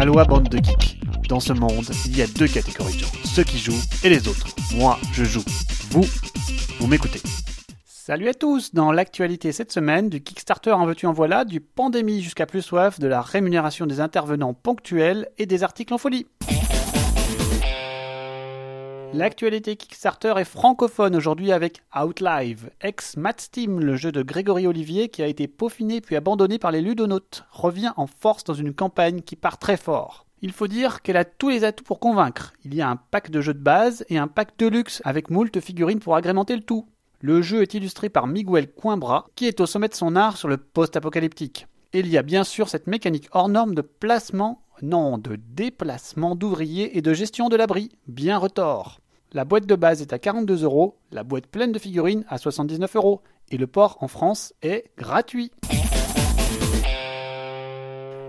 Aloha bande de geeks. Dans ce monde, il y a deux catégories de gens, ceux qui jouent et les autres. Moi, je joue. Vous, vous m'écoutez. Salut à tous Dans l'actualité cette semaine, du Kickstarter en veux-tu en voilà, du pandémie jusqu'à plus soif, de la rémunération des intervenants ponctuels et des articles en folie. L'actualité Kickstarter est francophone aujourd'hui avec Outlive, ex Matt Steam, le jeu de Grégory Olivier qui a été peaufiné puis abandonné par les ludonautes, revient en force dans une campagne qui part très fort. Il faut dire qu'elle a tous les atouts pour convaincre. Il y a un pack de jeux de base et un pack de luxe avec moult figurines pour agrémenter le tout. Le jeu est illustré par Miguel Coimbra, qui est au sommet de son art sur le post-apocalyptique. il y a bien sûr cette mécanique hors norme de placement, non, de déplacement d'ouvriers et de gestion de l'abri, bien retors. La boîte de base est à 42 euros, la boîte pleine de figurines à 79 euros, et le port en France est gratuit.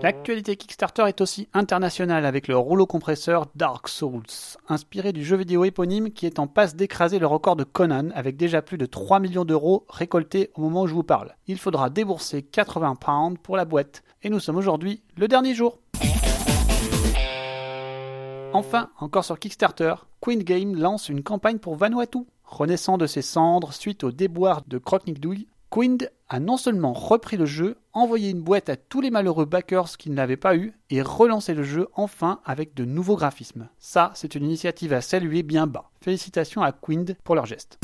L'actualité Kickstarter est aussi internationale avec le rouleau compresseur Dark Souls, inspiré du jeu vidéo éponyme qui est en passe d'écraser le record de Conan avec déjà plus de 3 millions d'euros récoltés au moment où je vous parle. Il faudra débourser 80 pounds pour la boîte, et nous sommes aujourd'hui le dernier jour. Enfin, encore sur Kickstarter, Queen Game lance une campagne pour Vanuatu. Renaissant de ses cendres suite au déboire de Douille, Queen a non seulement repris le jeu, envoyé une boîte à tous les malheureux backers qui ne l'avaient pas eu, et relancé le jeu enfin avec de nouveaux graphismes. Ça, c'est une initiative à saluer bien bas. Félicitations à Queen pour leur geste.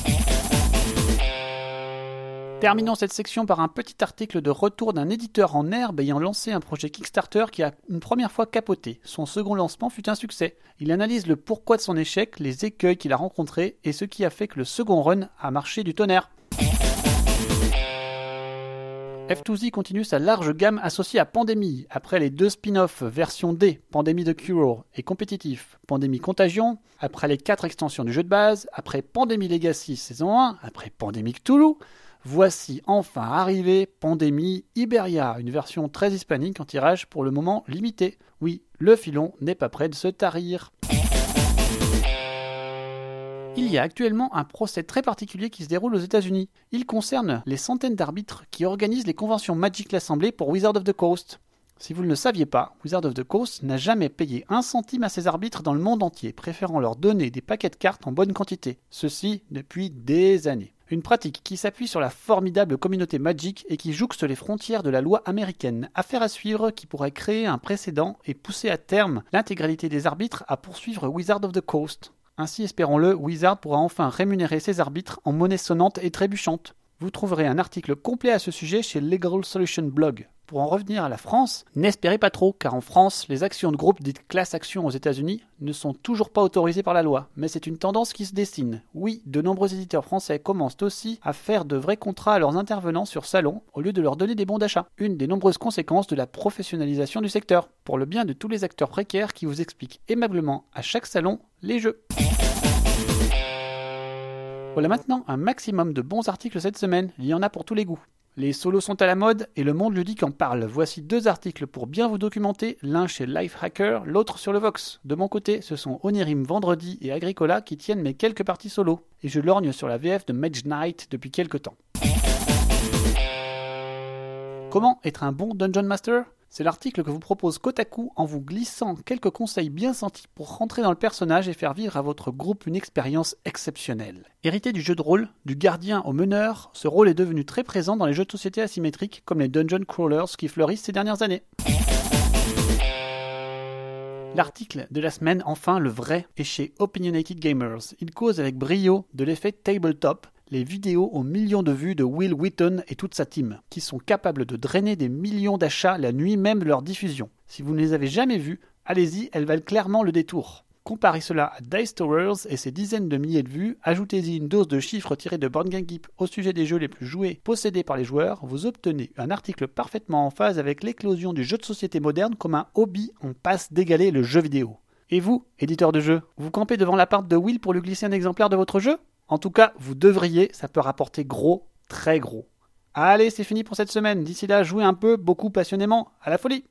Terminons cette section par un petit article de retour d'un éditeur en herbe ayant lancé un projet Kickstarter qui a une première fois capoté. Son second lancement fut un succès. Il analyse le pourquoi de son échec, les écueils qu'il a rencontrés et ce qui a fait que le second run a marché du tonnerre. F2Z continue sa large gamme associée à Pandémie. Après les deux spin-offs version D, Pandémie de Cure et compétitif, Pandémie Contagion, après les quatre extensions du jeu de base, après Pandémie Legacy saison 1, après Pandémie Cthulhu, Voici enfin arrivé Pandémie Iberia, une version très hispanique en tirage pour le moment limité. Oui, le filon n'est pas prêt de se tarir. Il y a actuellement un procès très particulier qui se déroule aux États-Unis. Il concerne les centaines d'arbitres qui organisent les conventions Magic l'Assemblée pour Wizard of the Coast. Si vous ne le saviez pas, Wizard of the Coast n'a jamais payé un centime à ses arbitres dans le monde entier, préférant leur donner des paquets de cartes en bonne quantité. Ceci depuis des années. Une pratique qui s'appuie sur la formidable communauté Magic et qui jouxte les frontières de la loi américaine. Affaire à suivre qui pourrait créer un précédent et pousser à terme l'intégralité des arbitres à poursuivre Wizard of the Coast. Ainsi, espérons-le, Wizard pourra enfin rémunérer ses arbitres en monnaie sonnante et trébuchante. Vous trouverez un article complet à ce sujet chez Legal Solution Blog. Pour en revenir à la France, n'espérez pas trop, car en France, les actions de groupe dites class actions aux États-Unis ne sont toujours pas autorisées par la loi. Mais c'est une tendance qui se dessine. Oui, de nombreux éditeurs français commencent aussi à faire de vrais contrats à leurs intervenants sur salon au lieu de leur donner des bons d'achat. Une des nombreuses conséquences de la professionnalisation du secteur, pour le bien de tous les acteurs précaires qui vous expliquent aimablement à chaque salon les jeux. Voilà maintenant un maximum de bons articles cette semaine, il y en a pour tous les goûts. Les solos sont à la mode et le monde ludique en parle. Voici deux articles pour bien vous documenter, l'un chez Lifehacker, l'autre sur le Vox. De mon côté, ce sont Onirim Vendredi et Agricola qui tiennent mes quelques parties solo, et je lorgne sur la VF de Mage Knight depuis quelques temps. Comment être un bon Dungeon Master? C'est l'article que vous propose Kotaku en vous glissant quelques conseils bien sentis pour rentrer dans le personnage et faire vivre à votre groupe une expérience exceptionnelle. Hérité du jeu de rôle, du gardien au meneur, ce rôle est devenu très présent dans les jeux de société asymétriques comme les dungeon crawlers qui fleurissent ces dernières années. L'article de la semaine, enfin le vrai, est chez Opinionated Gamers. Il cause avec brio de l'effet tabletop, les vidéos aux millions de vues de Will Wheaton et toute sa team, qui sont capables de drainer des millions d'achats la nuit même de leur diffusion. Si vous ne les avez jamais vues, allez-y, elles valent clairement le détour. Comparez cela à Dice Towers et ses dizaines de milliers de vues, ajoutez-y une dose de chiffres tirés de Board Game Geek au sujet des jeux les plus joués possédés par les joueurs, vous obtenez un article parfaitement en phase avec l'éclosion du jeu de société moderne comme un hobby en passe d'égaler le jeu vidéo. Et vous, éditeur de jeu, vous campez devant l'appart de Will pour lui glisser un exemplaire de votre jeu? En tout cas, vous devriez, ça peut rapporter gros, très gros. Allez, c'est fini pour cette semaine. D'ici là, jouez un peu, beaucoup passionnément, à la folie.